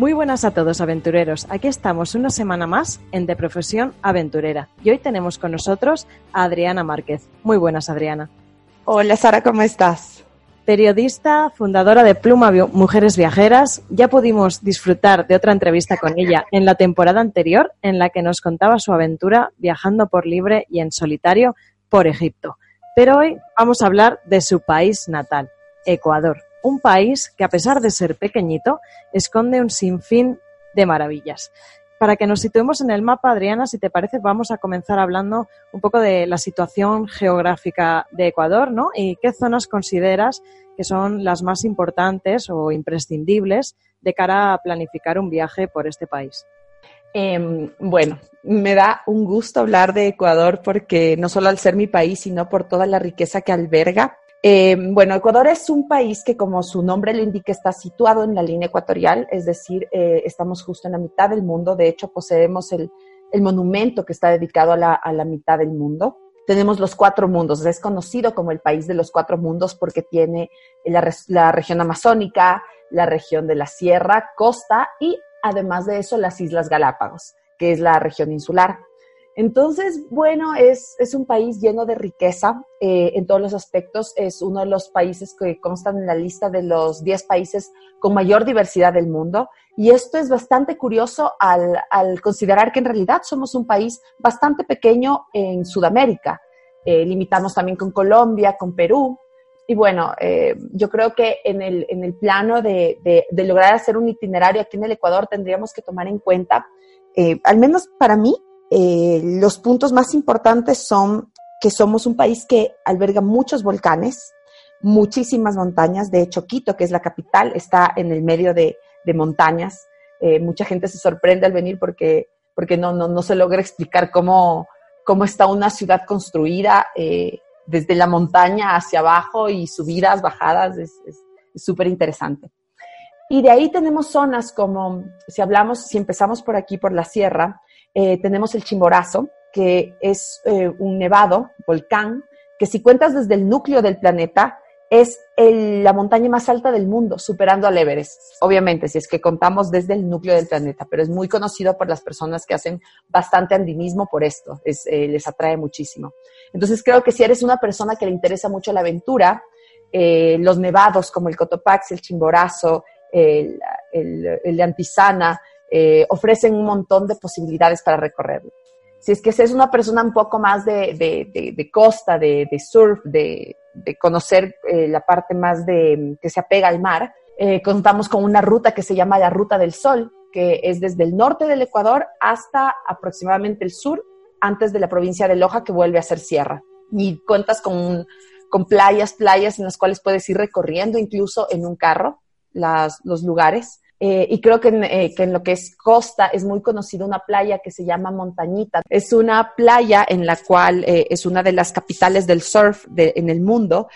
Muy buenas a todos aventureros. Aquí estamos una semana más en De Profesión Aventurera. Y hoy tenemos con nosotros a Adriana Márquez. Muy buenas, Adriana. Hola, Sara, ¿cómo estás? Periodista, fundadora de Pluma Mujeres Viajeras. Ya pudimos disfrutar de otra entrevista con ella en la temporada anterior en la que nos contaba su aventura viajando por libre y en solitario por Egipto. Pero hoy vamos a hablar de su país natal, Ecuador un país que a pesar de ser pequeñito, esconde un sinfín de maravillas. Para que nos situemos en el mapa, Adriana, si te parece, vamos a comenzar hablando un poco de la situación geográfica de Ecuador, ¿no? Y qué zonas consideras que son las más importantes o imprescindibles de cara a planificar un viaje por este país. Em, bueno, me da un gusto hablar de Ecuador porque no solo al ser mi país, sino por toda la riqueza que alberga eh, bueno, Ecuador es un país que, como su nombre lo indica, está situado en la línea ecuatorial, es decir, eh, estamos justo en la mitad del mundo. De hecho, poseemos el, monumento que está dedicado a la, mitad del mundo. Tenemos los cuatro mundos. Es conocido como el país de los cuatro mundos porque tiene la región amazónica, la región de la sierra, costa y, además de eso, las Islas Galápagos, que es la región insular. Entonces, bueno, es, un país lleno de riqueza eh, en todos los aspectos. Es uno de los países que constan en la lista de los 10 países con mayor diversidad del mundo. Y esto es bastante curioso al, considerar que en realidad somos un país bastante pequeño en Sudamérica. Eh, limitamos también con Colombia, con Perú. Y bueno, eh, yo creo que en el, plano de, de, lograr hacer un itinerario aquí en el Ecuador tendríamos que tomar en cuenta, al menos para mí, eh, los puntos más importantes son que somos un país que alberga muchos volcanes, muchísimas montañas. De hecho, Quito, que es la capital, está en el medio de, montañas. Eh, mucha gente se sorprende al venir porque, porque no, no, no se logra explicar cómo, cómo está una ciudad construida eh, desde la montaña hacia abajo y subidas, bajadas. Es súper interesante. Y de ahí tenemos zonas como, si hablamos, si empezamos por aquí, por la sierra, eh, tenemos el Chimborazo, que es eh, un nevado, volcán, que si cuentas desde el núcleo del planeta, es la montaña más alta del mundo, superando al Everest. Obviamente, si es que contamos desde el núcleo del planeta, pero es muy conocido por las personas que hacen bastante andinismo por esto, eh, les atrae muchísimo. Entonces, creo que si eres una persona que le interesa mucho la aventura, los nevados como el Cotopaxi, el Chimborazo, el, el, de Antisana, eh, ofrecen un montón de posibilidades para recorrerlo. Si es que es una persona un poco más de, de, costa, de, surf, de, conocer eh, la parte más de que se apega al mar, eh, contamos con una ruta que se llama la Ruta del Sol, que es desde el norte del Ecuador hasta aproximadamente el sur, antes de la provincia de Loja, que vuelve a ser sierra. y cuentas con, con playas, playas en las cuales puedes ir recorriendo incluso en un carro los lugares. Eh, y creo que en, eh, que en, lo que es costa es muy conocida una playa que se llama Montañita. Es una playa en la cual eh, es una de las capitales del surf en el mundo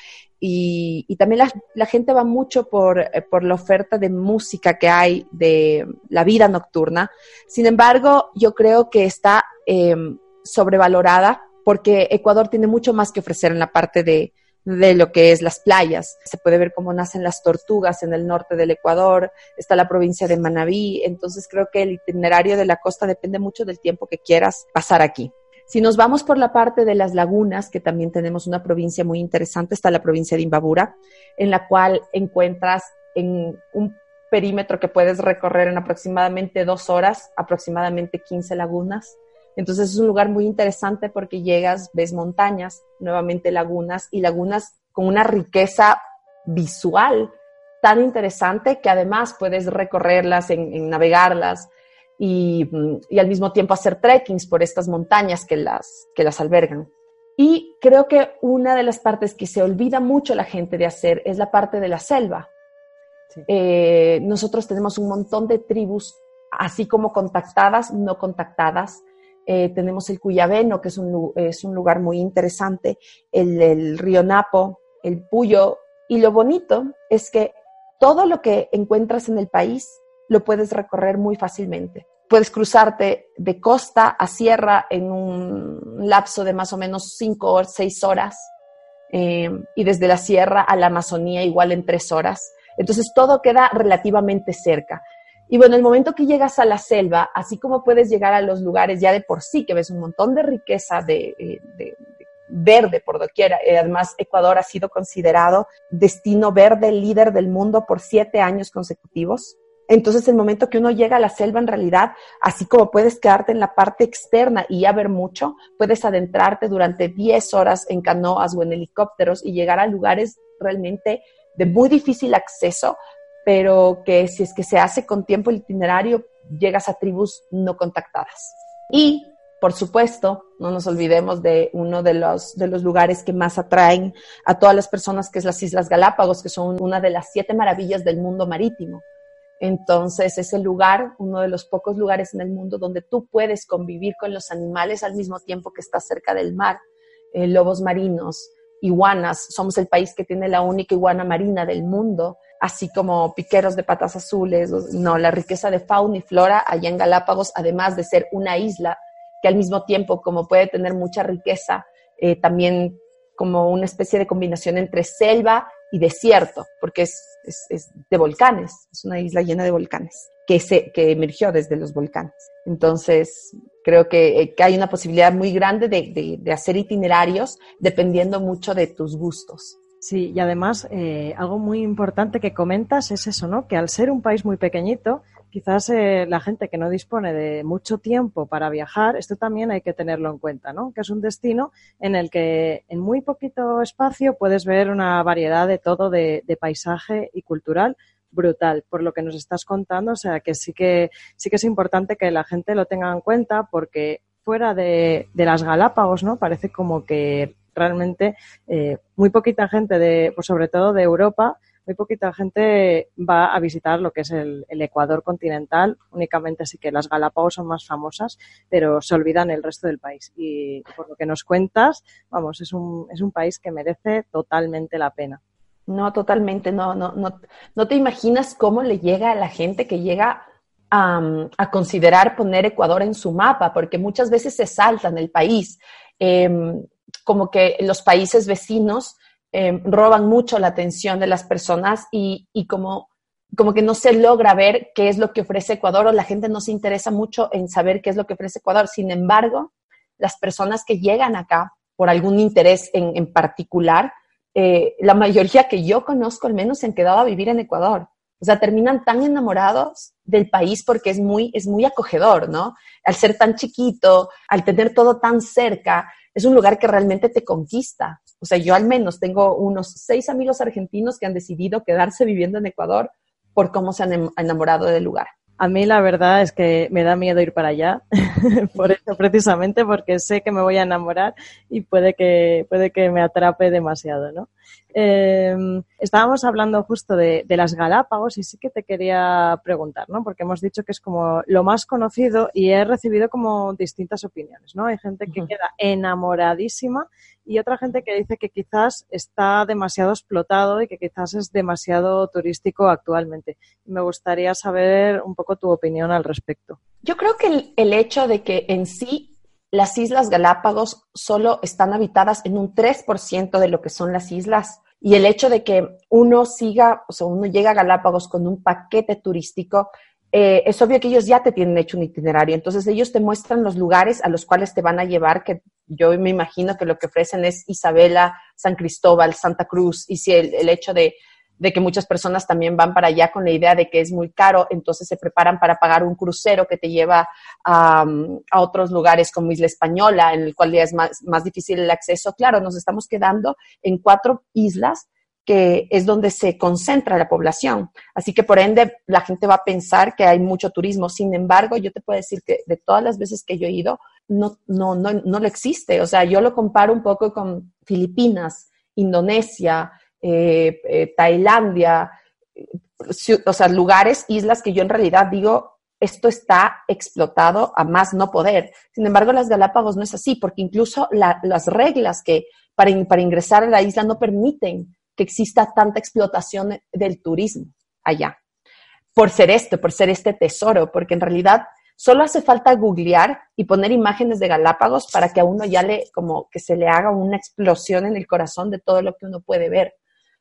y, también la, la, gente va mucho por, por, la oferta de música que hay de la vida nocturna. Sin embargo, yo creo que está eh, sobrevalorada porque Ecuador tiene mucho más que ofrecer en la parte de, de lo que es las playas. Se puede ver cómo nacen las tortugas en el norte del Ecuador, está la provincia de Manabí, entonces creo que el itinerario de la costa depende mucho del tiempo que quieras pasar aquí. Si nos vamos por la parte de las lagunas, que también tenemos una provincia muy interesante, está la provincia de Imbabura, en la cual encuentras en un perímetro que puedes recorrer en aproximadamente dos horas, aproximadamente 15 lagunas. Entonces es un lugar muy interesante porque llegas, ves montañas, nuevamente lagunas y lagunas con una riqueza visual tan interesante que además puedes recorrerlas, en, en navegarlas, y, y, al mismo tiempo hacer trekkings por estas montañas que las, que las albergan. Y creo que una de las partes que se olvida mucho la gente de hacer es la parte de la selva. Sí. Eh, nosotros tenemos un montón de tribus, así como contactadas, no contactadas. Eh, tenemos el Cuyabeno, que es un, es un lugar muy interesante, el, río Napo, el Puyo. Y lo bonito es que todo lo que encuentras en el país lo puedes recorrer muy fácilmente. Puedes cruzarte de costa a sierra en un lapso de más o menos cinco o seis horas eh, y desde la sierra a la Amazonía igual en tres horas. Entonces todo queda relativamente cerca. Y bueno, el momento que llegas a la selva, así como puedes llegar a los lugares ya de por sí, que ves un montón de riqueza de, de verde por doquiera. Eh, además, Ecuador ha sido considerado destino verde líder del mundo por siete años consecutivos. Entonces, el momento que uno llega a la selva, en realidad, así como puedes quedarte en la parte externa y ya ver mucho, puedes adentrarte durante 10 horas en canoas o en helicópteros y llegar a lugares realmente de muy difícil acceso, pero que si es que se hace con tiempo el itinerario, llegas a tribus no contactadas. Y, por supuesto, no nos olvidemos de uno de los, de los lugares que más atraen a todas las personas, que es las Islas Galápagos, que son una de las siete maravillas del mundo marítimo. Entonces es el lugar, uno de los pocos lugares en el mundo donde tú puedes convivir con los animales al mismo tiempo que estás cerca del mar. Eh, lobos marinos, iguanas, somos el país que tiene la única iguana marina del mundo, así como piqueros de patas azules, no, la riqueza de fauna y flora allá en Galápagos, además de ser una isla que al mismo tiempo, como puede tener mucha riqueza, eh, también como una especie de combinación entre selva y desierto, porque es, de volcanes, es una isla llena de volcanes, que, se, que emergió desde los volcanes. Entonces, creo que, eh, hay una posibilidad muy grande de, de, de, hacer itinerarios dependiendo mucho de tus gustos. Sí, y además, eh, algo muy importante que comentas es eso, ¿no? Que al ser un país muy pequeñito, quizás eh, la gente que no dispone de mucho tiempo para viajar, esto también hay que tenerlo en cuenta, ¿no? Que es un destino en el que en muy poquito espacio puedes ver una variedad de todo de, de paisaje y cultural brutal por lo que nos estás contando, o sea que sí que sí que es importante que la gente lo tenga en cuenta porque fuera de, de las Galápagos, ¿no? Parece como que realmente eh, muy poquita gente de, pues sobre todo de Europa, muy poquita gente va a visitar lo que es el, Ecuador continental, únicamente sí que las Galápagos son más famosas, pero se olvidan el resto del país. Y por lo que nos cuentas, vamos, es un, es un país que merece totalmente la pena. No, totalmente, no, no, no, no te imaginas cómo le llega a la gente que llega a, a considerar poner Ecuador en su mapa, porque muchas veces se saltan el país. Eh, como que los países vecinos eh, roban mucho la atención de las personas y, y como, como que no se logra ver qué es lo que ofrece Ecuador o la gente no se interesa mucho en saber qué es lo que ofrece Ecuador. Sin embargo, las personas que llegan acá por algún interés en, en particular, eh, la mayoría que yo conozco al menos se han quedado a vivir en Ecuador. O sea, terminan tan enamorados del país porque es muy, es muy acogedor, ¿no? Al ser tan chiquito, al tener todo tan cerca, es un lugar que realmente te conquista. O sea, yo al menos tengo unos seis amigos argentinos que han decidido quedarse viviendo en Ecuador por cómo se han enamorado del lugar. A mí la verdad es que me da miedo ir para allá, por eso precisamente, porque sé que me voy a enamorar y puede que, puede que me atrape demasiado, ¿no? Eh, estábamos hablando justo de, las Galápagos y sí que te quería preguntar, ¿no? Porque hemos dicho que es como lo más conocido y he recibido como distintas opiniones, ¿no? Hay gente que queda enamoradísima y otra gente que dice que quizás está demasiado explotado y que quizás es demasiado turístico actualmente. Me gustaría saber un poco tu opinión al respecto. Yo creo que el, el hecho de que en sí las Islas Galápagos solo están habitadas en un 3% de lo que son las islas. Y el hecho de que uno siga, o sea, uno llega a Galápagos con un paquete turístico, eh, es obvio que ellos ya te tienen hecho un itinerario. Entonces ellos te muestran los lugares a los cuales te van a llevar, que yo me imagino que lo que ofrecen es Isabela, San Cristóbal, Santa Cruz, y si el hecho de de que muchas personas también van para allá con la idea de que es muy caro, entonces se preparan para pagar un crucero que te lleva a, otros lugares como Isla Española, en el cual ya es más, más difícil el acceso. Claro, nos estamos quedando en cuatro islas que es donde se concentra la población. Así que por ende la gente va a pensar que hay mucho turismo. Sin embargo, yo te puedo decir que de todas las veces que yo he ido, no, no, no, no lo existe. O sea, yo lo comparo un poco con Filipinas, Indonesia, eh, eh, Tailandia, o sea, lugares, islas que yo en realidad digo, esto está explotado a más no poder. Sin embargo, las Galápagos no es así, porque incluso las reglas que para, para ingresar a la isla no permiten que exista tanta explotación del turismo allá. Por ser esto, por ser este tesoro, porque en realidad solo hace falta googlear y poner imágenes de Galápagos para que a uno ya le, como que se le haga una explosión en el corazón de todo lo que uno puede ver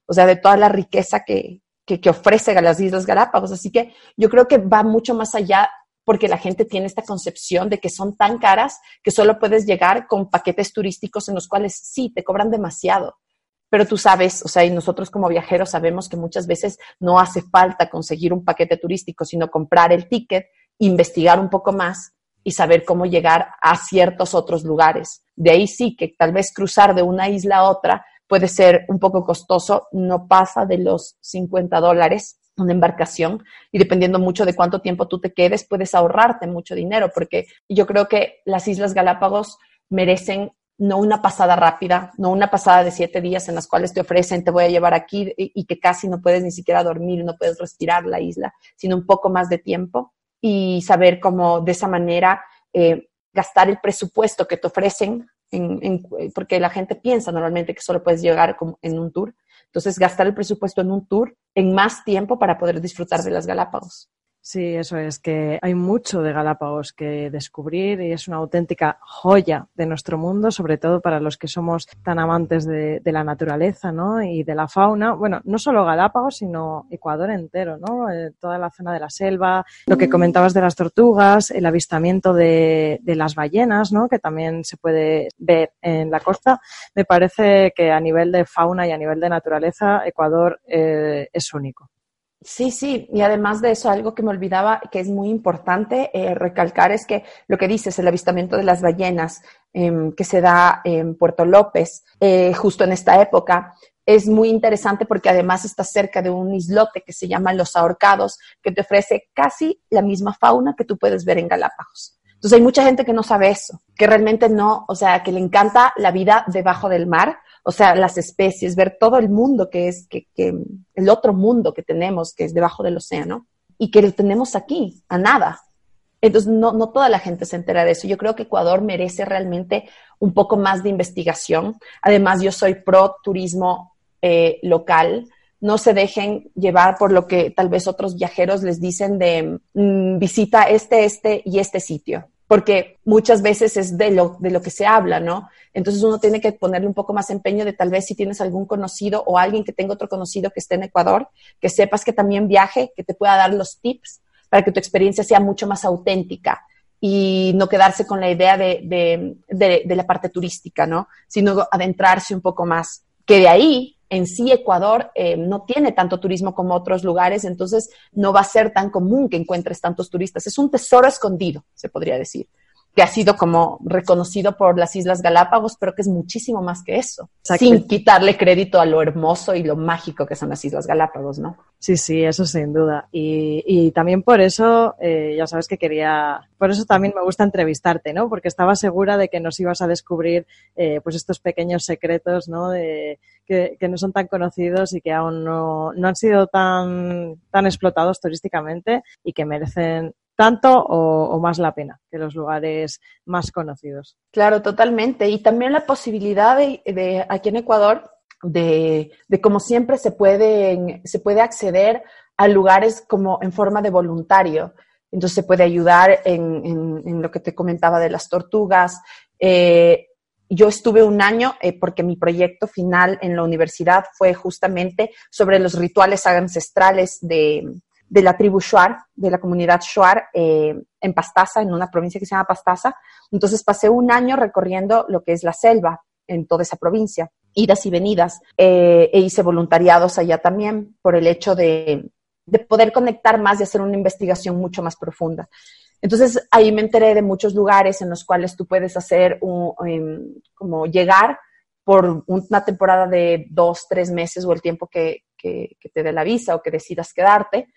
o sea, de toda la riqueza que, que, ofrece las Islas Galápagos. Así que yo creo que va mucho más allá porque la gente tiene esta concepción de que son tan caras que solo puedes llegar con paquetes turísticos en los cuales sí, te cobran demasiado. Pero tú sabes, o sea, y nosotros como viajeros sabemos que muchas veces no hace falta conseguir un paquete turístico, sino comprar el ticket, investigar un poco más y saber cómo llegar a ciertos otros lugares. De ahí sí que tal vez cruzar de una isla a otra puede ser un poco costoso, no pasa de los 50 dólares una embarcación y dependiendo mucho de cuánto tiempo tú te quedes, puedes ahorrarte mucho dinero, porque yo creo que las Islas Galápagos merecen no una pasada rápida, no una pasada de siete días en las cuales te ofrecen, te voy a llevar aquí y, que casi no puedes ni siquiera dormir, no puedes respirar la isla, sino un poco más de tiempo. Y saber cómo de esa manera eh, gastar el presupuesto que te ofrecen porque la gente piensa normalmente que solo puedes llegar en un tour. Entonces, gastar el presupuesto en un tour en más tiempo para poder disfrutar de las Galápagos. Sí, eso es, que hay mucho de Galápagos que descubrir y es una auténtica joya de nuestro mundo, sobre todo para los que somos tan amantes de, la naturaleza ¿no? y de la fauna. Bueno, no solo Galápagos, sino Ecuador entero, ¿no? Eh, toda la zona de la selva, lo que comentabas de las tortugas, el avistamiento de, las ballenas, ¿no? que también se puede ver en la costa. Me parece que a nivel de fauna y a nivel de naturaleza, Ecuador eh, es único. Sí, sí, y además de eso, algo que me olvidaba, que es muy importante eh, recalcar, es que lo que dices, el avistamiento de las ballenas em, que se da en Puerto López, eh, justo en esta época, es muy interesante porque además está cerca de un islote que se llama Los Ahorcados, que te ofrece casi la misma fauna que tú puedes ver en Galápagos. Entonces hay mucha gente que no sabe eso, que realmente no, o sea, que le encanta la vida debajo del mar, o sea, las especies, ver todo el mundo que es, que, que el otro mundo que tenemos, que es debajo del océano, y que lo tenemos aquí, a nada. Entonces, no, no toda la gente se entera de eso. Yo creo que Ecuador merece realmente un poco más de investigación. Además, yo soy pro turismo eh, local. No se dejen llevar por lo que tal vez otros viajeros les dicen de mm, visita este, este y este sitio porque muchas veces es de lo, de lo que se habla, ¿no? Entonces uno tiene que ponerle un poco más empeño de tal vez si tienes algún conocido o alguien que tenga otro conocido que esté en Ecuador, que sepas que también viaje, que te pueda dar los tips para que tu experiencia sea mucho más auténtica y no quedarse con la idea de, de la parte turística, ¿no? Sino adentrarse un poco más. Que de ahí en sí Ecuador eh, no tiene tanto turismo como otros lugares, entonces no va a ser tan común que encuentres tantos turistas. Es un tesoro escondido, se podría decir. Que ha sido como reconocido por las Islas Galápagos, pero que es muchísimo más que eso, sin quitarle crédito a lo hermoso y lo mágico que son las Islas Galápagos, ¿no? Sí, sí, eso sin duda. Y, también por eso, eh, ya sabes que quería, por eso también me gusta entrevistarte, ¿no? Porque estaba segura de que nos ibas a descubrir, eh, pues estos pequeños secretos, ¿no? De, que, no son tan conocidos y que aún no, no han sido tan, tan explotados turísticamente y que merecen tanto o, más la pena que los lugares más conocidos. Claro, totalmente. Y también la posibilidad de, aquí en Ecuador de, de, como siempre se puede, se puede acceder a lugares como en forma de voluntario. Entonces se puede ayudar en, lo que te comentaba de las tortugas. Eh, yo estuve un año eh, porque mi proyecto final en la universidad fue justamente sobre los rituales ancestrales de, de la tribu Shuar, de la comunidad Shuar, eh, en Pastaza, en una provincia que se llama Pastaza. Entonces pasé un año recorriendo lo que es la selva en toda esa provincia, idas y venidas, eh, e hice voluntariados allá también por el hecho de, poder conectar más y hacer una investigación mucho más profunda. Entonces ahí me enteré de muchos lugares en los cuales tú puedes hacer un, em, como llegar por una temporada de dos, tres meses o el tiempo que, que, te dé la visa o que decidas quedarte,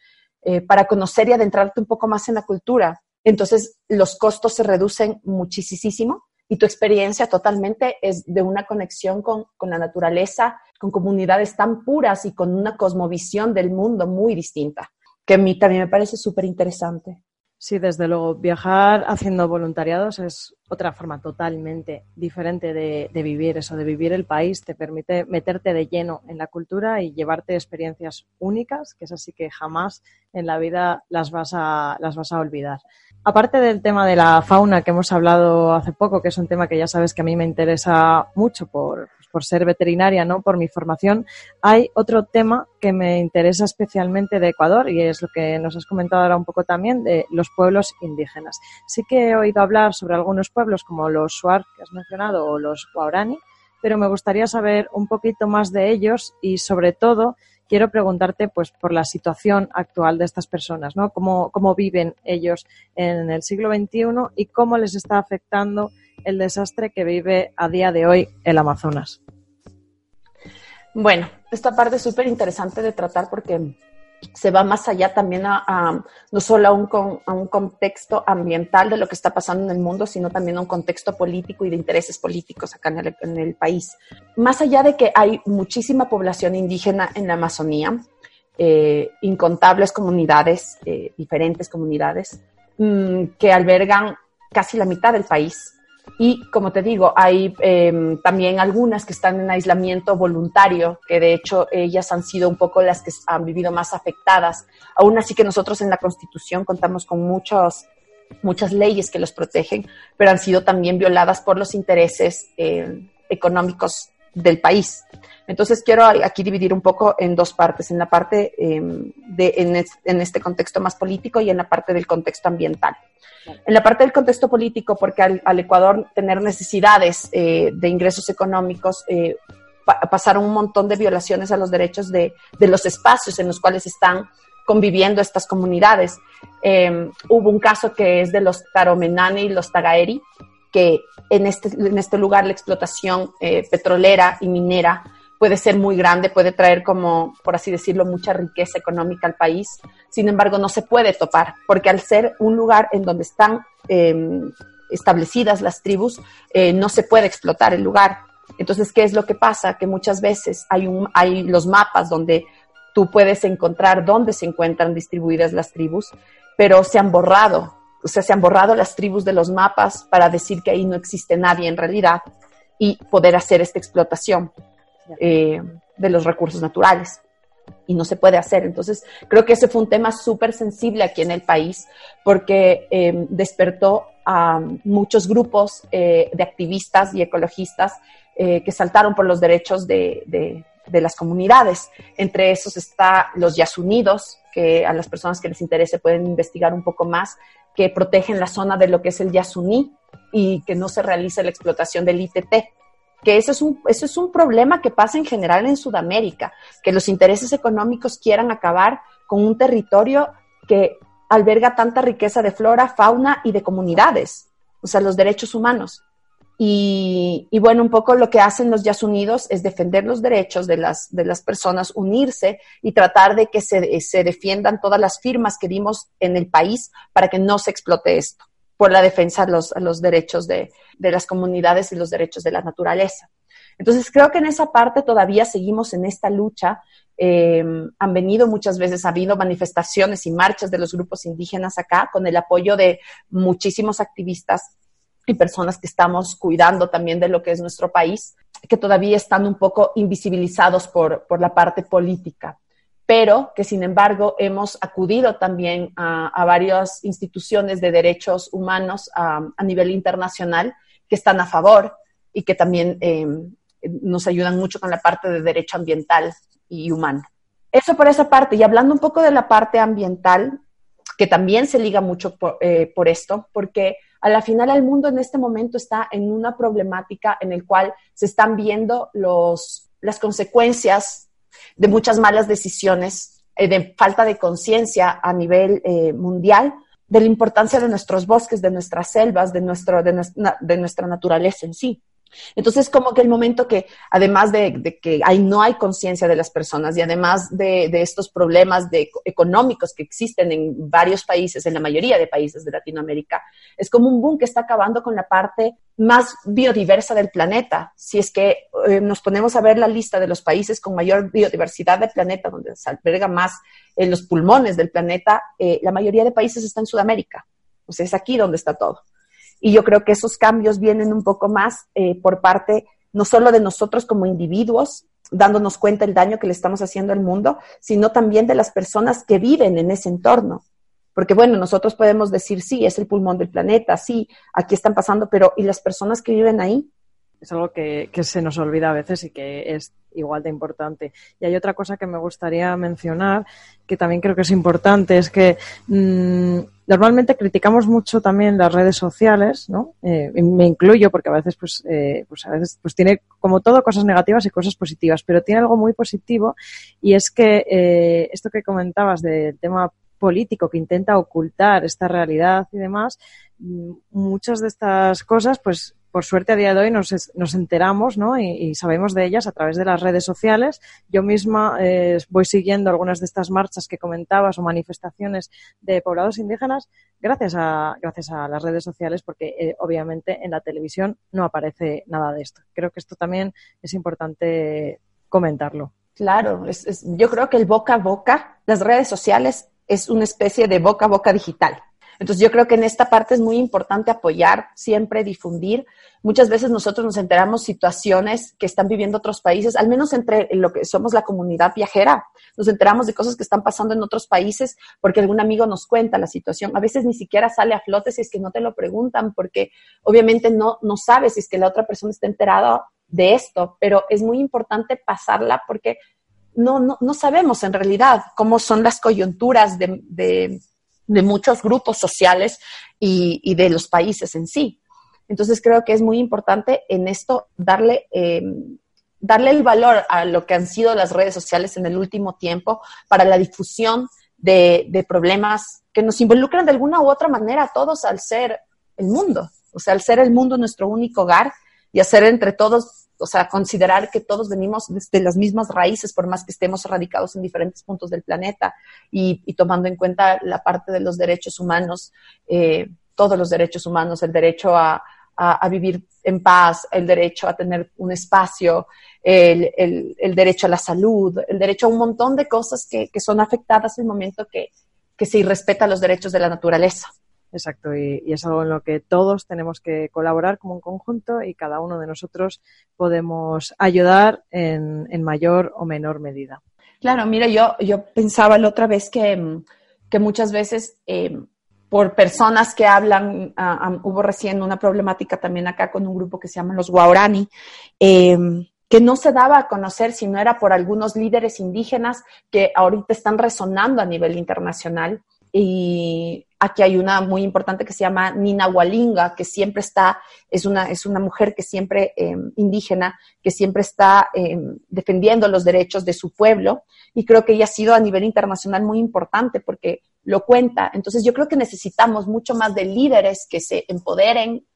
eh, para conocer y adentrarte un poco más en la cultura. Entonces, los costos se reducen muchísimo y tu experiencia totalmente es de una conexión con, con la naturaleza, con comunidades tan puras y con una cosmovisión del mundo muy distinta, que a mí también me parece súper interesante. Sí, desde luego, viajar haciendo voluntariados es otra forma totalmente diferente de, vivir eso, de vivir el país, te permite meterte de lleno en la cultura y llevarte experiencias únicas, que es así que jamás en la vida las vas a, las vas a olvidar. Aparte del tema de la fauna que hemos hablado hace poco, que es un tema que ya sabes que a mí me interesa mucho por, por ser veterinaria, ¿no? Por mi formación, hay otro tema que me interesa especialmente de Ecuador y es lo que nos has comentado ahora un poco también de los pueblos indígenas. Sí que he oído hablar sobre algunos pueblos como los Shuar que has mencionado o los Guarani, pero me gustaría saber un poquito más de ellos y sobre todo quiero preguntarte pues por la situación actual de estas personas, ¿no? Cómo, cómo viven ellos en el siglo XXI y cómo les está afectando el desastre que vive a día de hoy el Amazonas. Bueno, esta parte es súper interesante de tratar porque se va más allá también a, no solo a un, a un, contexto ambiental de lo que está pasando en el mundo, sino también a un contexto político y de intereses políticos acá en el, país. Más allá de que hay muchísima población indígena en la Amazonía, eh, incontables comunidades, eh, diferentes comunidades, mm, que albergan casi la mitad del país y como te digo, hay em, también algunas que están en aislamiento voluntario, que de hecho ellas han sido un poco las que han vivido más afectadas. Aún así que nosotros en la Constitución contamos con muchos, muchas leyes que los protegen, pero han sido también violadas por los intereses em, económicos del país. Entonces quiero aquí dividir un poco en dos partes, en la parte em, de, en, este contexto más político y en la parte del contexto ambiental. En la parte del contexto político, porque al, Ecuador tener necesidades eh, de ingresos económicos, eh, pasaron un montón de violaciones a los derechos de, los espacios en los cuales están conviviendo estas comunidades. Em, hubo un caso que es de los Taromenani y los Tagaeri, que en este, en este lugar la explotación eh, petrolera y minera puede ser muy grande, puede traer como, por así decirlo, mucha riqueza económica al país. Sin embargo, no se puede topar, porque al ser un lugar en donde están em, establecidas las tribus, eh, no se puede explotar el lugar. Entonces, ¿qué es lo que pasa? Que muchas veces hay, un, hay los mapas donde tú puedes encontrar dónde se encuentran distribuidas las tribus, pero se han borrado. O sea, se han borrado las tribus de los mapas para decir que ahí no existe nadie en realidad y poder hacer esta explotación. Eh, de los recursos naturales. Y no se puede hacer. Entonces, creo que ese fue un tema súper sensible aquí en el país porque eh, despertó a muchos grupos eh, de activistas y ecologistas que saltaron por los derechos de, de, las comunidades. Entre esos está los Yasunidos, que a las personas que les interese pueden investigar un poco más, que protegen la zona de lo que es el Yasuní y que no se realice la explotación del ITT que eso es, un, eso es un problema que pasa en general en Sudamérica, que los intereses económicos quieran acabar con un territorio que alberga tanta riqueza de flora, fauna y de comunidades. o sea, los derechos humanos. Y, bueno, un poco lo que hacen los Yas Unidos es defender los derechos de las, de las personas, unirse y tratar de que se, se defiendan todas las firmas que dimos en el país para que no se explote esto por la defensa de los, derechos de, de, las comunidades y los derechos de la naturaleza. Entonces, creo que en esa parte todavía seguimos en esta lucha. Eh, han venido muchas veces, ha habido manifestaciones y marchas de los grupos indígenas acá con el apoyo de muchísimos activistas y personas que estamos cuidando también de lo que es nuestro país, que todavía están un poco invisibilizados por, por la parte política, pero que sin embargo hemos acudido también a, varias instituciones de derechos humanos a, nivel internacional que están a favor y que también em, nos ayudan mucho con la parte de derecho ambiental y humano. Eso por esa parte. Y hablando un poco de la parte ambiental, que también se liga mucho por, eh, por esto, porque a la final el mundo en este momento está en una problemática en el cual se están viendo los, las consecuencias de muchas malas decisiones, eh, de falta de conciencia a nivel eh, mundial, de la importancia de nuestros bosques, de nuestras selvas, de, nuestro, de nuestra naturaleza en sí. Entonces, como que el momento que, además de, que hay, no hay conciencia de las personas y además de, estos problemas económicos que existen en varios países, en la mayoría de países de Latinoamérica, es como un boom que está acabando con la parte más biodiversa del planeta. Si es que eh, nos ponemos a ver la lista de los países con mayor biodiversidad del planeta, donde se alberga más en los pulmones del planeta, eh, la mayoría de países está en Sudamérica. O sea, es aquí donde está todo. Y yo creo que esos cambios vienen un poco más eh, por parte no solo de nosotros como individuos, dándonos cuenta del daño que le estamos haciendo al mundo, sino también de las personas que viven en ese entorno. Porque bueno, nosotros podemos decir, sí, es el pulmón del planeta, sí, aquí están pasando, pero ¿y las personas que viven ahí? Es algo que, se nos olvida a veces y que es igual de importante. Y hay otra cosa que me gustaría mencionar, que también creo que es importante, es que mm, normalmente criticamos mucho también las redes sociales, ¿no? Eh, me incluyo porque a veces, pues, eh, pues a veces, pues tiene como todo cosas negativas y cosas positivas, pero tiene algo muy positivo y es que eh, esto que comentabas del tema político que intenta ocultar esta realidad y demás, mm, muchas de estas cosas, pues por suerte a día de hoy nos, nos enteramos y, sabemos de ellas a través de las redes sociales. Yo misma eh, voy siguiendo algunas de estas marchas que comentabas o manifestaciones de poblados indígenas gracias a, gracias a las redes sociales porque eh, obviamente en la televisión no aparece nada de esto. Creo que esto también es importante comentarlo. Claro, yo creo que el boca a boca, las redes sociales es una especie de boca a boca digital. Entonces yo creo que en esta parte es muy importante apoyar, siempre difundir. Muchas veces nosotros nos enteramos situaciones que están viviendo otros países, al menos entre lo que somos la comunidad viajera, nos enteramos de cosas que están pasando en otros países porque algún amigo nos cuenta la situación. A veces ni siquiera sale a flote si es que no te lo preguntan porque obviamente no, no sabes si es que la otra persona está enterada de esto, pero es muy importante pasarla porque no, no, no sabemos en realidad cómo son las coyunturas de, de de muchos grupos sociales y, de los países en sí. Entonces creo que es muy importante en esto darle, eh, darle el valor a lo que han sido las redes sociales en el último tiempo para la difusión de, de problemas que nos involucran de alguna u otra manera a todos al ser el mundo, o sea, al ser el mundo nuestro único hogar y hacer entre todos o sea, considerar que todos venimos de las mismas raíces, por más que estemos radicados en diferentes puntos del planeta y, tomando en cuenta la parte de los derechos humanos, eh, todos los derechos humanos, el derecho a, vivir en paz, el derecho a tener un espacio, el, derecho a la salud, el derecho a un montón de cosas que, son afectadas en el momento que, que se irrespeta los derechos de la naturaleza. Exacto, y, es algo en lo que todos tenemos que colaborar como un conjunto y cada uno de nosotros podemos ayudar en, mayor o menor medida. Claro, mira, yo, yo pensaba la otra vez que, muchas veces eh, por personas que hablan, hubo recién una problemática también acá con un grupo que se llama los Guaurani, eh, que no se daba a conocer si no era por algunos líderes indígenas que ahorita están resonando a nivel internacional y Aquí hay una muy importante que se llama Nina Walinga, que siempre está, es una, es una mujer que siempre, em, indígena, que siempre está em, defendiendo los derechos de su pueblo. Y creo que ella ha sido a nivel internacional muy importante porque lo cuenta. Entonces yo creo que necesitamos mucho más de líderes que se empoderen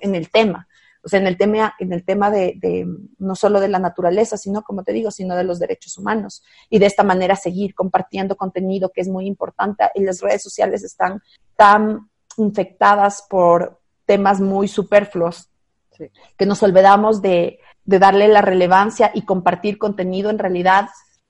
en el tema o sea, en el tema, en el tema de, no solo de la naturaleza, sino, como te digo, sino de los derechos humanos. Y de esta manera seguir compartiendo contenido que es muy importante. Y las redes sociales están tan infectadas por temas muy superfluos que nos olvidamos de, darle la relevancia y compartir contenido en realidad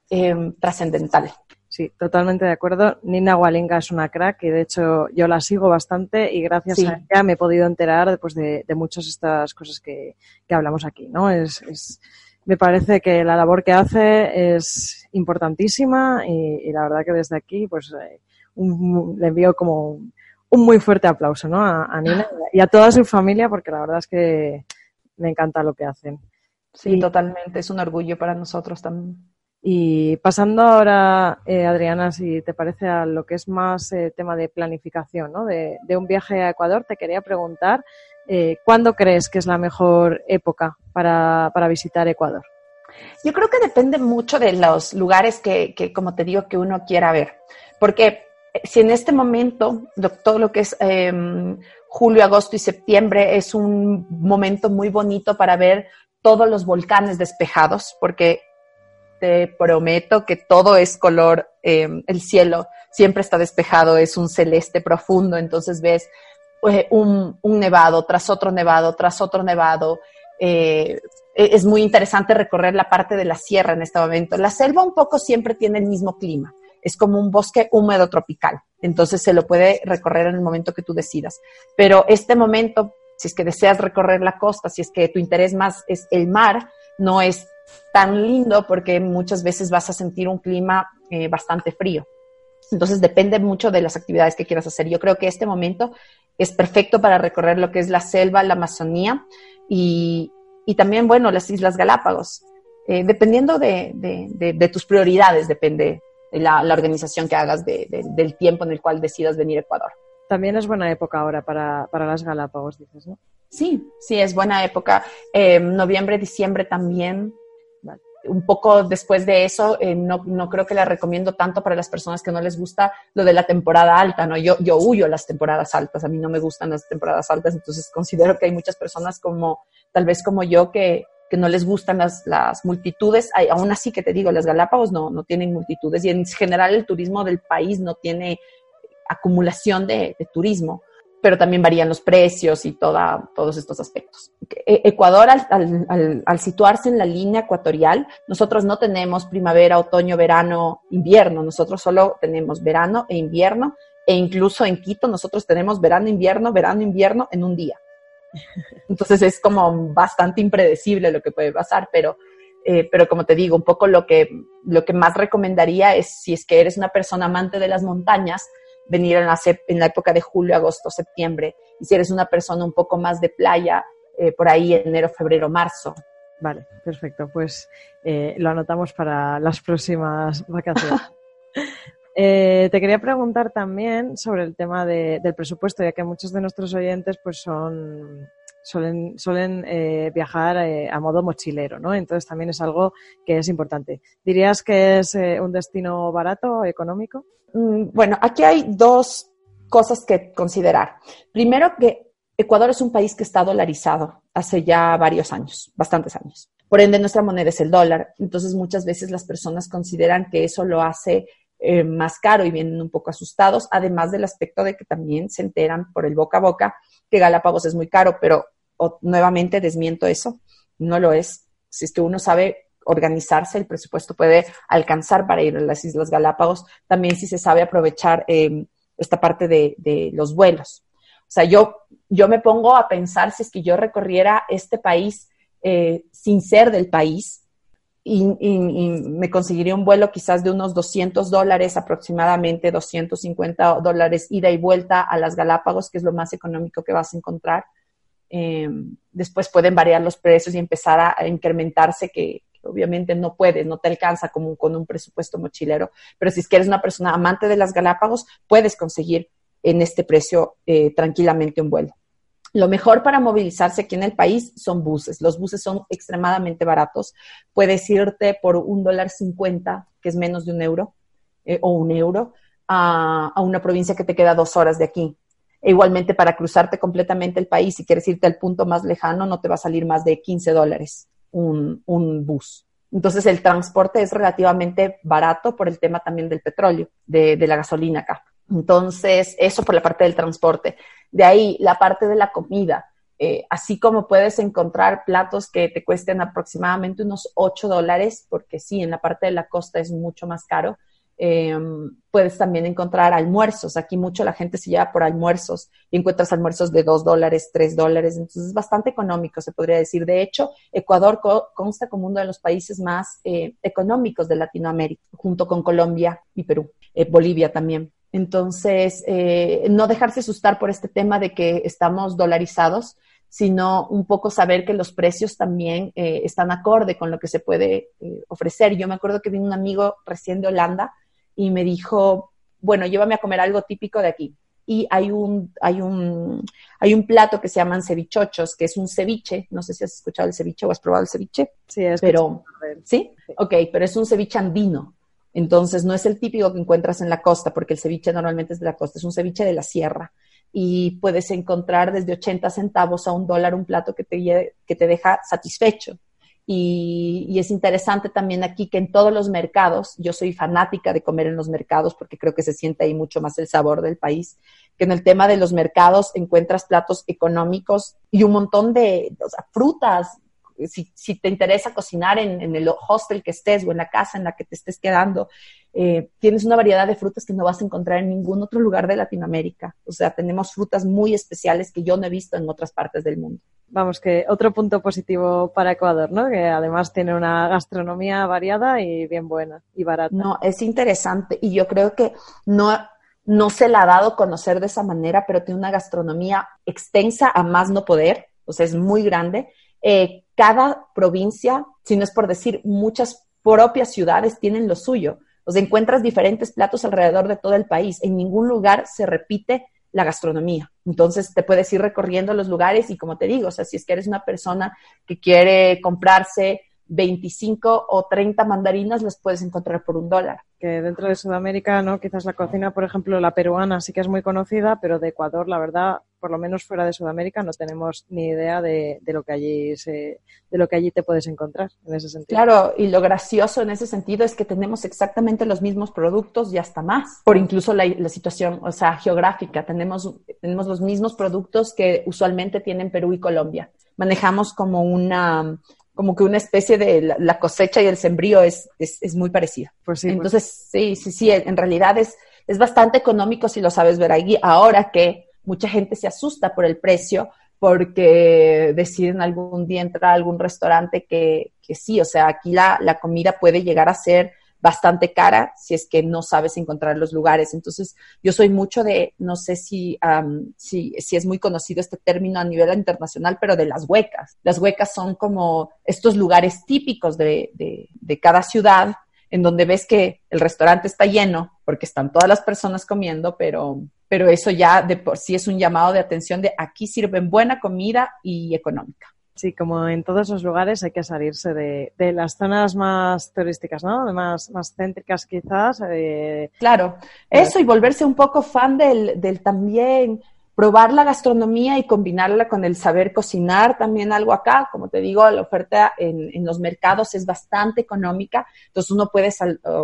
eh, trascendental. Sí, totalmente de acuerdo. Nina Walinga es una crack y de hecho yo la sigo bastante y gracias a ella me he podido enterar después de, muchas de estas cosas que, hablamos aquí, ¿no? Es, me parece que la labor que hace es importantísima y, la verdad que desde aquí pues eh, le envío como un, muy fuerte aplauso, ¿no? A, Nina y a toda su familia porque la verdad es que me encanta lo que hacen. Sí, totalmente. Es un orgullo para nosotros también. Y pasando ahora, eh, Adriana, si te parece a lo que es más eh, tema de planificación, ¿no? de, un viaje a Ecuador, te quería preguntar, eh, ¿cuándo crees que es la mejor época para, visitar Ecuador? Yo creo que depende mucho de los lugares que, que, como te digo, que uno quiera ver. Porque si en este momento, todo lo que es em, julio, agosto y septiembre es un momento muy bonito para ver todos los volcanes despejados, porque te prometo que todo es color, em, el cielo siempre está despejado, es un celeste profundo, entonces ves eh, un, nevado tras otro nevado, tras otro nevado. Eh, e, es muy interesante recorrer la parte de la sierra en este momento. La selva un poco siempre tiene el mismo clima, es como un bosque húmedo tropical, entonces se lo puede recorrer en el momento que tú decidas. Pero este momento, si es que deseas recorrer la costa, si es que tu interés más es el mar, no es tan lindo porque muchas veces vas a sentir un clima eh, bastante frío. Entonces depende mucho de las actividades que quieras hacer. Yo creo que este momento es perfecto para recorrer lo que es la selva, la Amazonía y, también, bueno, las Islas Galápagos. Eh, dependiendo de, tus prioridades, depende la, la organización que hagas del tiempo en el cual decidas venir a Ecuador. También es buena época ahora para, para las Galápagos, dices, ¿no? Sí, sí, es buena época. Eh, noviembre, diciembre también. Un poco después de eso, eh, no, no, creo que la recomiendo tanto para las personas que no les gusta lo de la temporada alta, ¿no? Yo, yo huyo las temporadas altas, a mí no me gustan las temporadas altas, entonces considero que hay muchas personas como, tal vez como yo, que, que no les gustan las, las multitudes. Hay, aún así que te digo, las Galápagos no, no tienen multitudes y en general el turismo del país no tiene acumulación de, de turismo pero también varían los precios y toda, todos estos aspectos. E, Ecuador, al, situarse en la línea ecuatorial, nosotros no tenemos primavera, otoño, verano, invierno, nosotros solo tenemos verano e invierno, e incluso en Quito nosotros tenemos verano, invierno, verano, invierno en un día. Entonces es como bastante impredecible lo que puede pasar, pero, eh, pero como te digo, un poco lo que, lo que más recomendaría es si es que eres una persona amante de las montañas, venir en la, en la época de julio, agosto, septiembre. Y si eres una persona un poco más de playa, eh, por ahí enero, febrero, marzo. Vale, perfecto. Pues eh, lo anotamos para las próximas vacaciones. Eh, te quería preguntar también sobre el tema del presupuesto, ya que muchos de nuestros oyentes pues son suelen, suelen eh, viajar eh, a modo mochilero, ¿no? Entonces también es algo que es importante. ¿Dirías que es eh, un destino barato, económico? Mm, bueno, aquí hay dos cosas que considerar. Primero que Ecuador es un país que está dolarizado hace ya varios años, bastantes años. Por ende, nuestra moneda es el dólar. Entonces, muchas veces las personas consideran que eso lo hace más caro y vienen un poco asustados, además del aspecto de que también se enteran por el boca a boca que Galápagos es muy caro, pero o, nuevamente desmiento eso, no lo es. Si es que uno sabe organizarse, el presupuesto puede alcanzar para ir a las Islas Galápagos, también si se sabe aprovechar em, esta parte de, los vuelos. O sea, yo, yo me pongo a pensar si es que yo recorriera este país eh, sin ser del país y, me conseguiría un vuelo quizás de unos 200 dólares aproximadamente, 250 dólares ida y vuelta a las Galápagos, que es lo más económico que vas a encontrar. Em, después pueden variar los precios y empezar a, incrementarse, que, obviamente no puedes, no te alcanza como con un presupuesto mochilero, pero si es que eres una persona amante de las Galápagos, puedes conseguir en este precio eh, tranquilamente un vuelo. Lo mejor para movilizarse aquí en el país son buses. Los buses son extremadamente baratos. Puedes irte por un dólar cincuenta, que es menos de un euro, eh, o un euro, a, una provincia que te queda dos horas de aquí. E igualmente para cruzarte completamente el país, si quieres irte al punto más lejano, no te va a salir más de 15 dólares un, bus. Entonces el transporte es relativamente barato por el tema también del petróleo, de, de la gasolina acá. Entonces, eso por la parte del transporte. De ahí, la parte de la comida. Eh, así como puedes encontrar platos que te cuesten aproximadamente unos 8 dólares, porque sí, en la parte de la costa es mucho más caro, em, puedes también encontrar almuerzos. Aquí mucho la gente se lleva por almuerzos y encuentras almuerzos de 2 dólares, 3 dólares, entonces es bastante económico, se podría decir. De hecho, Ecuador consta como uno de los países más eh, económicos de Latinoamérica, junto con Colombia y Perú, eh, Bolivia también. Entonces, eh, no dejarse asustar por este tema de que estamos dolarizados, sino un poco saber que los precios también eh, están acorde con lo que se puede ofrecer. Yo me acuerdo que vino un amigo recién de Holanda y me dijo, bueno, llévame a comer algo típico de aquí. Y hay un, hay un, hay un plato que se llaman cevichochos, que es un ceviche. No sé si has escuchado el ceviche o has probado el ceviche. Sí, es pero, ¿sí? Ok, pero es un ceviche andino. Entonces, no es el típico que encuentras en la costa, porque el ceviche normalmente es de la costa, es un ceviche de la sierra. Y puedes encontrar desde 80 centavos a un dólar un plato que te, que te deja satisfecho. Y, es interesante también aquí que en todos los mercados, yo soy fanática de comer en los mercados porque creo que se siente ahí mucho más el sabor del país, que en el tema de los mercados encuentras platos económicos y un montón de frutas, si, te interesa cocinar en, el hostel que estés o en la casa en la que te estés quedando, eh, tienes una variedad de frutas que no vas a encontrar en ningún otro lugar de Latinoamérica. O sea, tenemos frutas muy especiales que yo no he visto en otras partes del mundo. Vamos, que otro punto positivo para Ecuador, ¿no? Que además tiene una gastronomía variada y bien buena y barata. No, es interesante y yo creo que no, no se la ha dado a conocer de esa manera, pero tiene una gastronomía extensa a más no poder, o sea, es muy grande. Eh, cada provincia, si no es por decir muchas propias ciudades, tienen lo suyo. O sea, encuentras diferentes platos alrededor de todo el país. En ningún lugar se repite la gastronomía. Entonces te puedes ir recorriendo los lugares y como te digo, o sea, si es que eres una persona que quiere comprarse 25 o 30 mandarinas las puedes encontrar por un dólar. Que dentro de Sudamérica, ¿no? Quizás la cocina, por ejemplo, la peruana sí que es muy conocida, pero de Ecuador, la verdad, por lo menos fuera de Sudamérica, no tenemos ni idea de, lo que allí se, de lo que allí te puedes encontrar en ese sentido. Claro, y lo gracioso en ese sentido es que tenemos exactamente los mismos productos y hasta más, por incluso la, la situación, o sea, geográfica. Tenemos, tenemos los mismos productos que usualmente tienen Perú y Colombia manejamos como una como que una especie de la, cosecha y el sembrío es, es, muy parecida. Pues sí, pues. Entonces, sí, sí, sí, en realidad es, es bastante económico si lo sabes ver ahí. Ahora que mucha gente se asusta por el precio, porque deciden algún día entrar a algún restaurante que, que sí, o sea, aquí la, la comida puede llegar a ser bastante cara si es que no sabes encontrar los lugares. Entonces, yo soy mucho de, no sé si, si, si, es muy conocido este término a nivel internacional, pero de las huecas. Las huecas son como estos lugares típicos de, de, de cada ciudad en donde ves que el restaurante está lleno porque están todas las personas comiendo, pero, pero eso ya de por sí es un llamado de atención de aquí sirven buena comida y económica. Sí, como en todos los lugares hay que salirse de, de las zonas más turísticas, ¿no? Más, más céntricas quizás. Eh, claro, eso y volverse un poco fan del, del también probar la gastronomía y combinarla con el saber cocinar, también algo acá, como te digo, la oferta en, en los mercados es bastante económica, entonces uno puede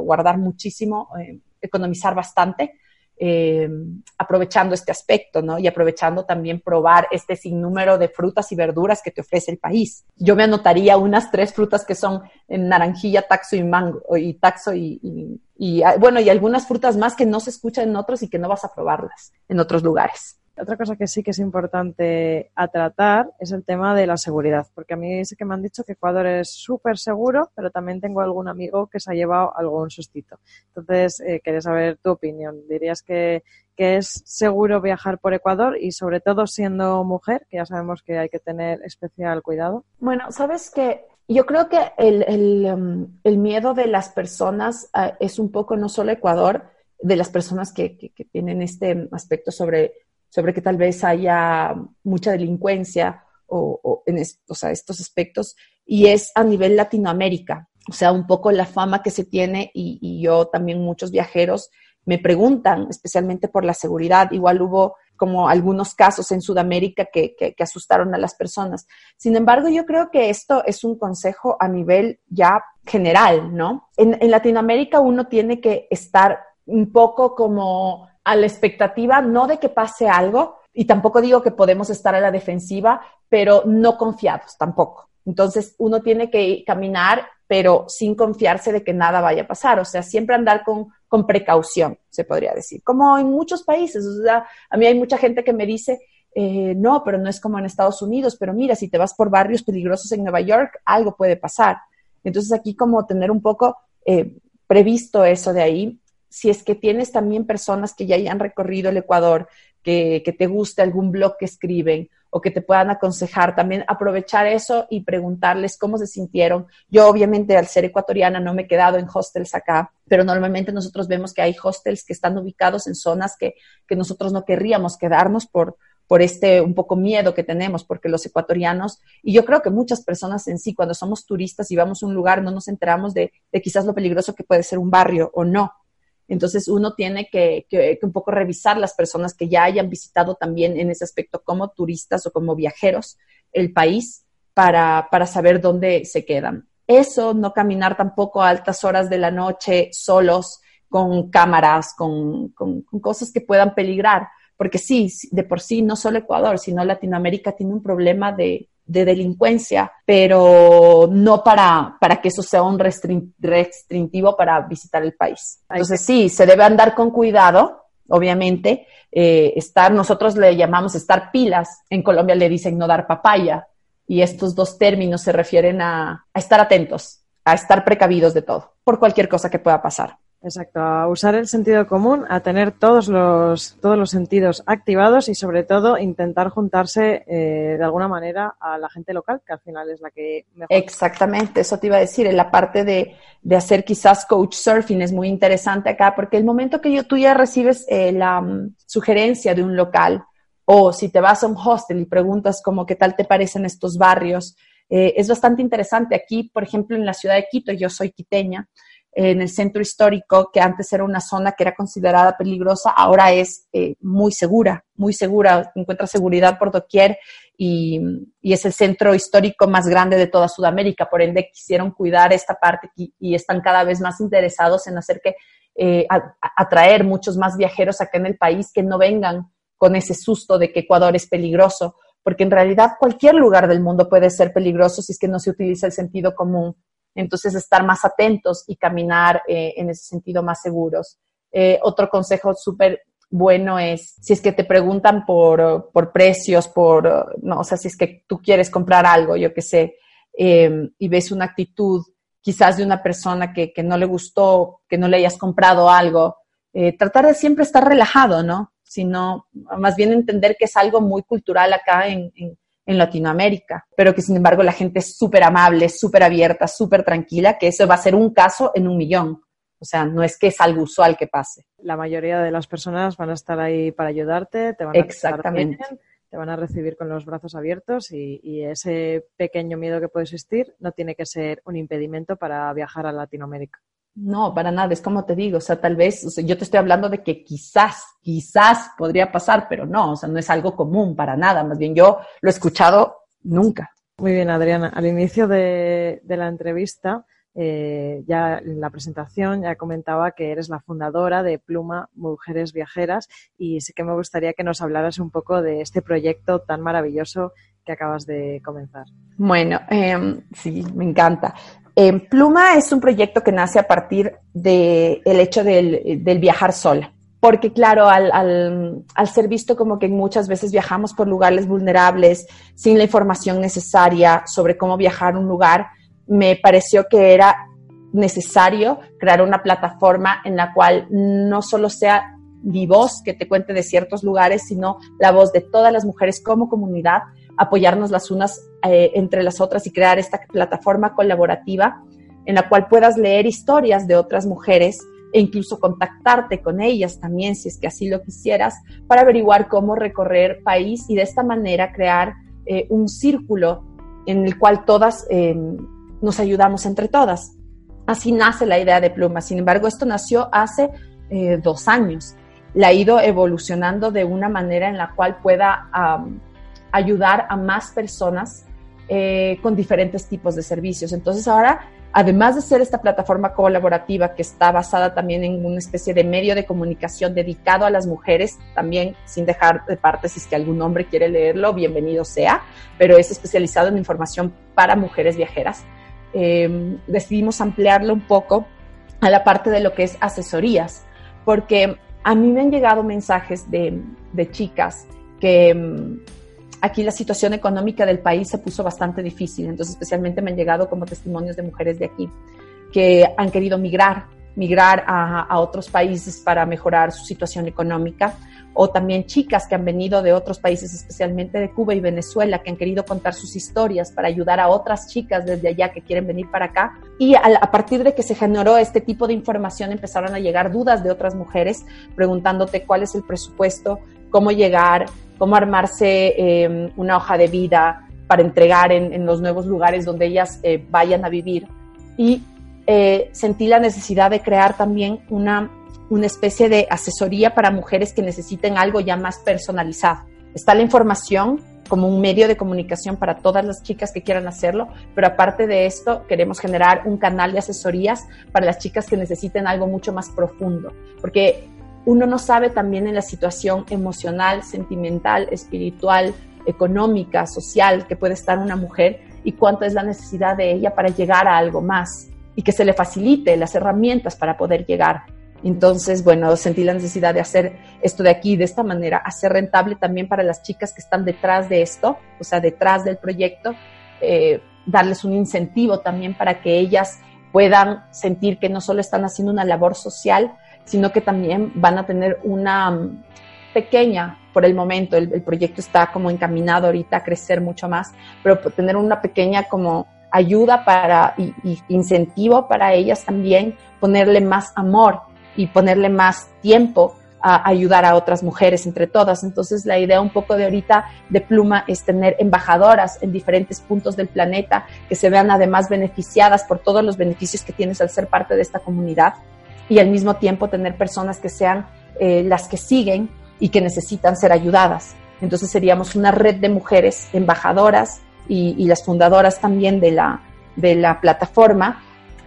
guardar muchísimo, eh, economizar bastante. Eh, aprovechando este aspecto, ¿no? Y aprovechando también probar este sinnúmero de frutas y verduras que te ofrece el país. Yo me anotaría unas tres frutas que son naranjilla, taxo y mango, y taxo y, y, ah, bueno, y algunas frutas más que no se escuchan en otros y que no vas a probarlas en otros lugares. Otra cosa que sí que es importante a tratar es el tema de la seguridad, porque a mí sí que me han dicho que Ecuador es súper seguro, pero también tengo algún amigo que se ha llevado algún sustito. Entonces, eh, quería saber tu opinión. ¿Dirías que, que, es seguro viajar por Ecuador y sobre todo siendo mujer, que ya sabemos que hay que tener especial cuidado? Bueno, sabes que yo creo que el, el, el miedo de las personas uh, es un poco no solo Ecuador, de las personas que, tienen este aspecto sobre, sobre que tal vez haya mucha delincuencia o, en estos aspectos, y es a nivel Latinoamérica. O sea, un poco la fama que se tiene y, yo también muchos viajeros me preguntan, especialmente por la seguridad. Igual hubo como algunos casos en Sudamérica que, asustaron a las personas. Sin embargo, yo creo que esto es un consejo a nivel ya general, ¿no? en Latinoamérica uno tiene que estar un poco como a la expectativa, no de que pase algo, y tampoco digo que podemos estar a la defensiva, pero no confiados tampoco. Entonces, uno tiene que caminar, pero sin confiarse de que nada vaya a pasar. O sea, siempre andar con, con precaución, se podría decir. Como en muchos países. O sea, a mí hay mucha gente que me dice, eh, no, pero no es como en Estados Unidos, pero mira, si te vas por barrios peligrosos en Nueva York, algo puede pasar. Entonces, aquí como tener un poco eh, previsto eso de ahí si es que tienes también personas que ya hayan recorrido el Ecuador, que, te guste algún blog que escriben o que te puedan aconsejar, también aprovechar eso y preguntarles cómo se sintieron. Yo obviamente al ser ecuatoriana no me he quedado en hostels acá, pero normalmente nosotros vemos que hay hostels que están ubicados en zonas que, que nosotros no querríamos quedarnos por, por este un poco miedo que tenemos, porque los ecuatorianos, y yo creo que muchas personas en sí, cuando somos turistas y vamos a un lugar, no nos enteramos de, de quizás lo peligroso que puede ser un barrio o no. Entonces uno tiene que, un poco revisar las personas que ya hayan visitado también en ese aspecto como turistas o como viajeros el país para, saber dónde se quedan. Eso, no caminar tampoco a altas horas de la noche solos con cámaras, con cosas que puedan peligrar, porque sí, de por sí no solo Ecuador, sino Latinoamérica tiene un problema de, de delincuencia, pero no para, para que eso sea un restrictivo para visitar el país. Entonces sí, se debe andar con cuidado, obviamente, eh, estar, nosotros le llamamos estar pilas, en Colombia le dicen no dar papaya, y estos dos términos se refieren a, a estar atentos, a estar precavidos de todo, por cualquier cosa que pueda pasar. Exacto, a usar el sentido común, a tener todos los, todos los sentidos activados y sobre todo intentar juntarse eh, de alguna manera a la gente local, que al final es la que mejor. Exactamente, eso te iba a decir, en la parte de, de hacer quizás coach surfing es muy interesante acá, porque el momento que yo, tú ya recibes eh, la mm, sugerencia de un local, o si te vas a un hostel y preguntas como qué tal te parecen estos barrios, eh, es bastante interesante. Aquí, por ejemplo, en la ciudad de Quito, yo soy quiteña, en el centro histórico, que antes era una zona que era considerada peligrosa, ahora es eh, muy segura, muy segura, encuentra seguridad por doquier y, es el centro histórico más grande de toda Sudamérica, por ende quisieron cuidar esta parte y, están cada vez más interesados en hacer que eh, atraer muchos más viajeros acá en el país que no vengan con ese susto de que Ecuador es peligroso, porque en realidad cualquier lugar del mundo puede ser peligroso si es que no se utiliza el sentido común entonces, estar más atentos y caminar eh, en ese sentido más seguros. Eh, otro consejo súper bueno es, si es que te preguntan por, por, precios, por, no, o sea, si es que tú quieres comprar algo, yo qué sé, em, y ves una actitud quizás de una persona que, que, no le gustó, que no le hayas comprado algo, eh, tratar de siempre estar relajado, ¿no? Sino, más bien entender que es algo muy cultural acá en, en, en Latinoamérica, pero que sin embargo la gente es súper amable, súper abierta, súper tranquila, que eso va a ser un caso en un millón. O sea, no es que es algo usual que pase. La mayoría de las personas van a estar ahí para ayudarte, te van a Exactamente. te van a recibir con los brazos abiertos y, y, ese pequeño miedo que puede existir no tiene que ser un impedimento para viajar a Latinoamérica. No, para nada, es como te digo, o sea, tal vez, o sea, yo te estoy hablando de que quizás, quizás podría pasar, pero no, o sea, no es algo común para nada, más bien yo lo he escuchado nunca. Muy bien, Adriana, al inicio de, la entrevista, eh, ya en la presentación ya comentaba que eres la fundadora de Pluma Mujeres Viajeras y sí que me gustaría que nos hablaras un poco de este proyecto tan maravilloso que acabas de comenzar. Bueno, em, sí, me encanta. Pluma es un proyecto que nace a partir del el hecho del, viajar sola. Porque claro, al, ser visto como que muchas veces viajamos por lugares vulnerables, sin la información necesaria sobre cómo viajar a un lugar, me pareció que era necesario crear una plataforma en la cual no solo sea mi voz que te cuente de ciertos lugares, sino la voz de todas las mujeres como comunidad apoyarnos las unas eh, entre las otras y crear esta plataforma colaborativa en la cual puedas leer historias de otras mujeres e incluso contactarte con ellas también si es que así lo quisieras para averiguar cómo recorrer país y de esta manera crear eh, un círculo en el cual todas eh, nos ayudamos entre todas. Así nace la idea de Pluma. Sin embargo, esto nació hace eh, dos años. La ha ido evolucionando de una manera en la cual pueda ayudar a más personas con diferentes tipos de servicios. Entonces ahora además de ser esta plataforma colaborativa que está basada también en una especie de medio de comunicación dedicado a las mujeres, también sin dejar de parte si es que algún hombre quiere leerlo, bienvenido sea, pero es especializado en información para mujeres viajeras. Em, decidimos ampliarlo un poco a la parte de lo que es asesorías, porque a mí me han llegado mensajes de, de chicas que em, aquí la situación económica del país se puso bastante difícil, entonces especialmente me han llegado como testimonios de mujeres de aquí que han querido migrar, migrar a, otros países para mejorar su situación económica, o también chicas que han venido de otros países, especialmente de Cuba y Venezuela, que han querido contar sus historias para ayudar a otras chicas desde allá que quieren venir para acá. Y a, a, partir de que se generó este tipo de información, empezaron a llegar dudas de otras mujeres preguntándote cuál es el presupuesto, cómo llegar, cómo armarse em, una hoja de vida para entregar en, los nuevos lugares donde ellas eh, vayan a vivir. Y eh, sentí la necesidad de crear también una, una especie de asesoría para mujeres que necesiten algo ya más personalizado. Está la información como un medio de comunicación para todas las chicas que quieran hacerlo, pero aparte de esto queremos generar un canal de asesorías para las chicas que necesiten algo mucho más profundo, porque uno no sabe también en la situación emocional, sentimental, espiritual, económica, social que puede estar una mujer y cuánto es la necesidad de ella para llegar a algo más y que se le facilite las herramientas para poder llegar. Entonces, bueno, sentí la necesidad de hacer esto de aquí de esta manera, hacer rentable también para las chicas que están detrás de esto, o sea, detrás del proyecto, eh, darles un incentivo también para que ellas puedan sentir que no solo están haciendo una labor social, sino que también van a tener una mm, pequeña, por el momento, el, proyecto está como encaminado ahorita a crecer mucho más, pero tener una pequeña como ayuda para y, incentivo para ellas también, ponerle más amor y ponerle más tiempo a ayudar a otras mujeres entre todas. Entonces la idea un poco de ahorita de Pluma es tener embajadoras en diferentes puntos del planeta que se vean además beneficiadas por todos los beneficios que tienes al ser parte de esta comunidad y al mismo tiempo tener personas que sean eh, las que siguen y que necesitan ser ayudadas. Entonces seríamos una red de mujeres embajadoras y, las fundadoras también de la, de la plataforma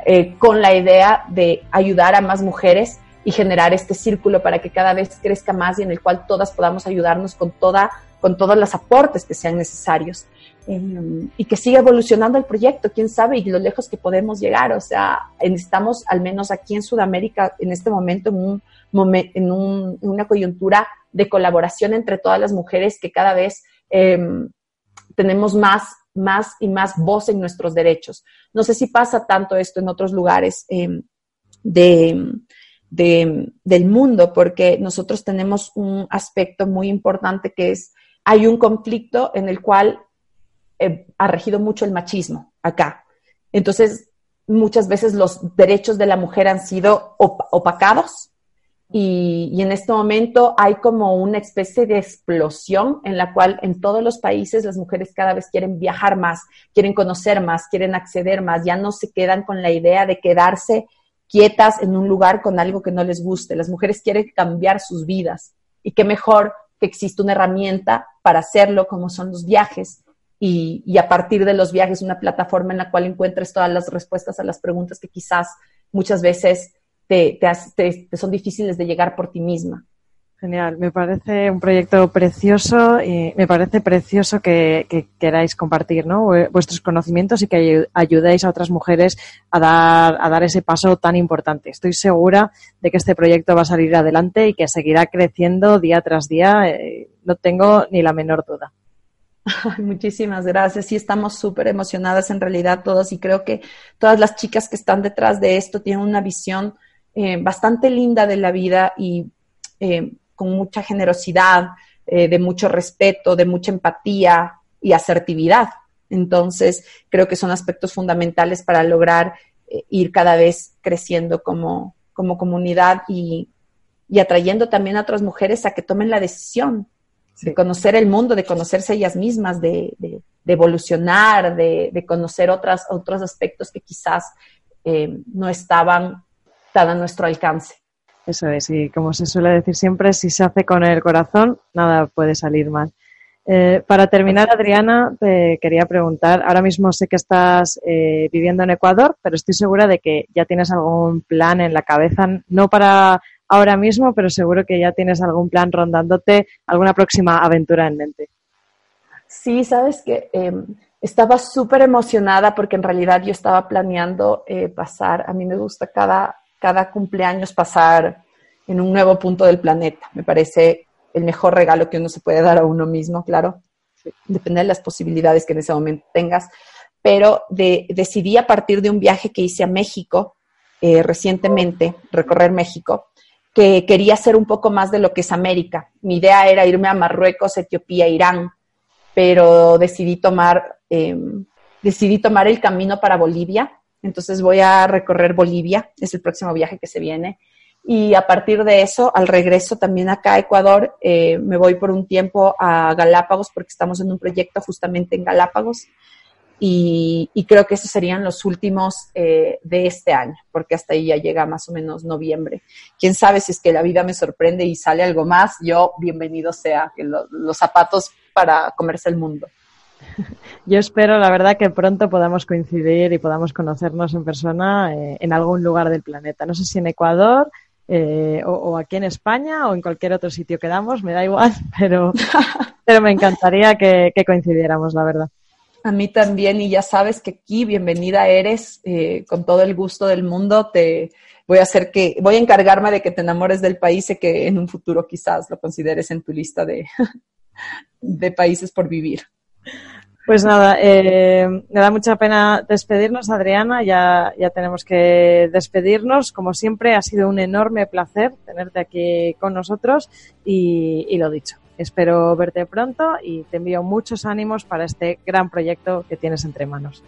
eh, con la idea de ayudar a más mujeres y generar este círculo para que cada vez crezca más y en el cual todas podamos ayudarnos con, toda, con todos los aportes que sean necesarios. Em, y que siga evolucionando el proyecto, quién sabe, y lo lejos que podemos llegar. O sea, estamos al menos aquí en Sudamérica en este momento en, un, en, un, una coyuntura de colaboración entre todas las mujeres que cada vez em, tenemos más, más y más voz en nuestros derechos. No sé si pasa tanto esto en otros lugares em, de, del mundo, porque nosotros tenemos un aspecto muy importante que es, hay un conflicto en el cual eh, ha regido mucho el machismo acá. Entonces, muchas veces los derechos de la mujer han sido opacados y, y, en este momento hay como una especie de explosión en la cual en todos los países las mujeres cada vez quieren viajar más, quieren conocer más, quieren acceder más, ya no se quedan con la idea de quedarse quietas en un lugar con algo que no les guste. Las mujeres quieren cambiar sus vidas y qué mejor que exista una herramienta para hacerlo como son los viajes y, a partir de los viajes una plataforma en la cual encuentres todas las respuestas a las preguntas que quizás muchas veces te, son difíciles de llegar por ti misma. Genial, me parece un proyecto precioso y me parece precioso que, queráis compartir vuestros conocimientos y que ayudéis a otras mujeres a dar, a dar ese paso tan importante. Estoy segura de que este proyecto va a salir adelante y que seguirá creciendo día tras día, eh, no tengo ni la menor duda. Muchísimas gracias. Sí, estamos súper emocionadas en realidad todos y creo que todas las chicas que están detrás de esto tienen una visión eh, bastante linda de la vida y eh, con mucha generosidad, eh, de mucho respeto, de mucha empatía y asertividad. Entonces, creo que son aspectos fundamentales para lograr ir cada vez creciendo como, como comunidad y, y atrayendo también a otras mujeres a que tomen la decisión de conocer el mundo, de conocerse ellas mismas, de, de, evolucionar, de, de, conocer otras, otros aspectos que quizás eh, no estaban tan a nuestro alcance. Eso es, y como se suele decir siempre, si se hace con el corazón, nada puede salir mal. Eh, para terminar, Adriana, te quería preguntar, ahora mismo sé que estás eh, viviendo en Ecuador, pero estoy segura de que ya tienes algún plan en la cabeza, no para ahora mismo, pero seguro que ya tienes algún plan rondándote, alguna próxima aventura en mente. Sí, sabes que em, estaba súper emocionada porque en realidad yo estaba planeando eh, pasar, a mí me gusta cada, cada cumpleaños pasar en un nuevo punto del planeta. Me parece el mejor regalo que uno se puede dar a uno mismo, claro. Depende de las posibilidades que en ese momento tengas. Pero decidí a partir de un viaje que hice a México eh, recientemente, recorrer México, que quería hacer un poco más de lo que es América. Mi idea era irme a Marruecos, Etiopía, Irán, pero decidí tomar, em, decidí tomar el camino para Bolivia. Entonces voy a recorrer Bolivia, es el próximo viaje que se viene. Y a partir de eso, al regreso también acá a Ecuador, eh, me voy por un tiempo a Galápagos porque estamos en un proyecto justamente en Galápagos y, creo que esos serían los últimos eh, de este año, porque hasta ahí ya llega más o menos noviembre. Quién sabe si es que la vida me sorprende y sale algo más, yo bienvenido sea, que los zapatos para comerse el mundo. Yo espero, la verdad, que pronto podamos coincidir y podamos conocernos en persona eh, en algún lugar del planeta. No sé si en Ecuador eh, o, aquí en España o en cualquier otro sitio que damos, me da igual, pero, pero me encantaría que coincidiéramos, la verdad. A mí también, y ya sabes que aquí bienvenida eres, eh, con todo el gusto del mundo, te voy a hacer que, voy a encargarme de que te enamores del país y que en un futuro quizás lo consideres en tu lista de, de países por vivir. Pues nada, eh, me da mucha pena despedirnos, Adriana. Ya, ya tenemos que despedirnos. Como siempre, ha sido un enorme placer tenerte aquí con nosotros y, y lo dicho, Espero verte pronto y te envío muchos ánimos para este gran proyecto que tienes entre manos.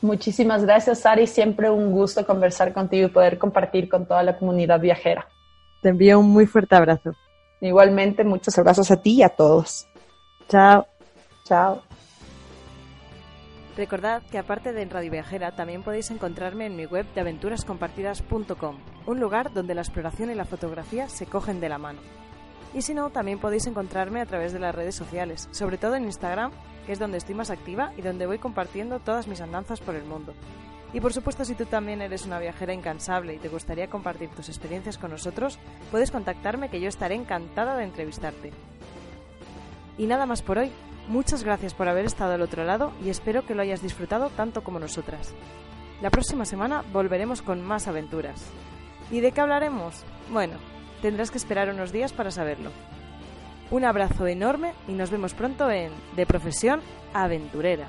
Muchísimas gracias, Sari. Siempre un gusto conversar contigo y poder compartir con toda la comunidad viajera. Te envío un muy fuerte abrazo. Igualmente, muchos abrazos a ti y a todos. Chao. Chao. Recordad que aparte de en Radio Viajera también podéis encontrarme en mi web de aventurascompartidas.com, un lugar donde la exploración y la fotografía se cogen de la mano. Y si no, también podéis encontrarme a través de las redes sociales, sobre todo en Instagram, que es donde estoy más activa y donde voy compartiendo todas mis andanzas por el mundo. Y por supuesto, si tú también eres una viajera incansable y te gustaría compartir tus experiencias con nosotros, puedes contactarme que yo estaré encantada de entrevistarte. Y nada más por hoy. Muchas gracias por haber estado al otro lado y espero que lo hayas disfrutado tanto como nosotras. La próxima semana volveremos con más aventuras. ¿Y de qué hablaremos? Bueno, Tendrás que esperar unos días para saberlo. Un abrazo enorme y nos vemos pronto en De Profesión Aventurera.